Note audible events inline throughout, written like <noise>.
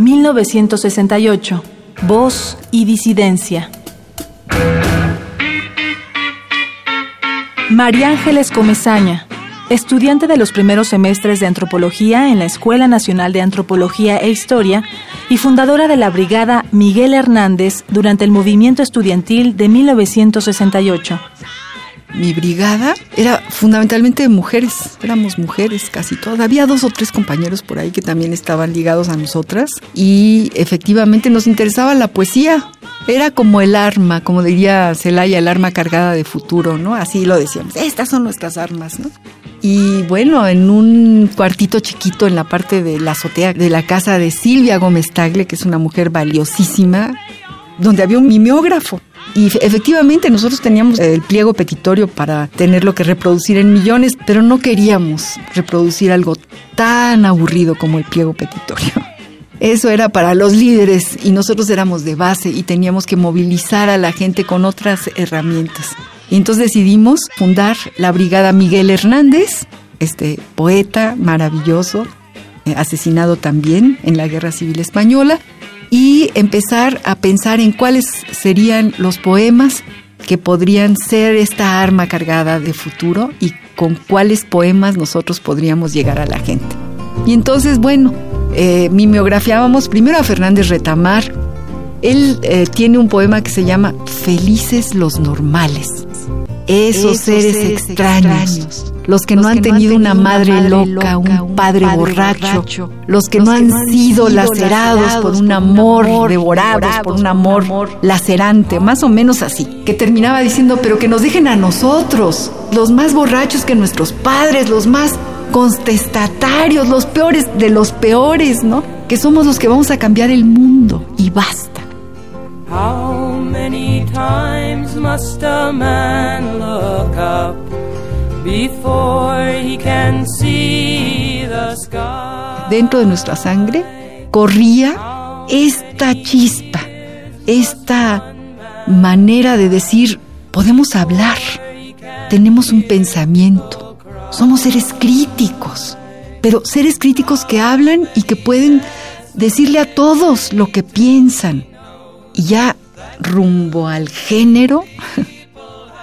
1968. Voz y disidencia. María Ángeles Comezaña, estudiante de los primeros semestres de antropología en la Escuela Nacional de Antropología e Historia y fundadora de la Brigada Miguel Hernández durante el movimiento estudiantil de 1968. Mi brigada era fundamentalmente de mujeres, éramos mujeres casi todas. Había dos o tres compañeros por ahí que también estaban ligados a nosotras y efectivamente nos interesaba la poesía. Era como el arma, como diría Celaya, el arma cargada de futuro, ¿no? Así lo decíamos, estas son nuestras armas, ¿no? Y bueno, en un cuartito chiquito en la parte de la azotea de la casa de Silvia Gómez Tagle, que es una mujer valiosísima, donde había un mimeógrafo. Y efectivamente nosotros teníamos el pliego petitorio para tenerlo que reproducir en millones, pero no queríamos reproducir algo tan aburrido como el pliego petitorio. <laughs> Eso era para los líderes y nosotros éramos de base y teníamos que movilizar a la gente con otras herramientas. Y entonces decidimos fundar la Brigada Miguel Hernández, este poeta maravilloso, eh, asesinado también en la Guerra Civil Española, y empezar a pensar en cuáles serían los poemas que podrían ser esta arma cargada de futuro y con cuáles poemas nosotros podríamos llegar a la gente. Y entonces, bueno, eh, mimeografiábamos primero a Fernández Retamar. Él eh, tiene un poema que se llama Felices los normales esos, seres, extraños, los que no han tenido una madre loca, un padre borracho, los que no han sido lacerados por un amor, devorados por un amor lacerante, más o menos así, que terminaba diciendo, pero que nos dejen a nosotros, los más borrachos que nuestros padres, los más contestatarios, los peores de los peores, ¿no? Que somos los que vamos a cambiar el mundo y basta. many times must a man look up Dentro de nuestra sangre corría esta chispa, esta manera de decir, podemos hablar, tenemos un pensamiento, somos seres críticos, pero seres críticos que hablan y que pueden decirle a todos lo que piensan. Y ya rumbo al género, <laughs>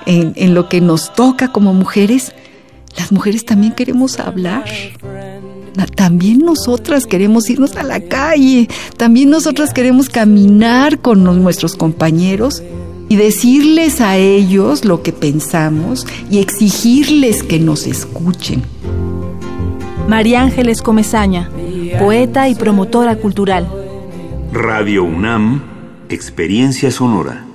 en, lo que nos toca como mujeres, las mujeres también queremos hablar. También nosotras queremos irnos a la calle, también nosotras queremos caminar con nuestros compañeros y decirles a ellos lo que pensamos y exigirles que nos escuchen. María Ángeles Comezaña, poeta y promotora cultural. Radio UNAM Experiencia Sonora.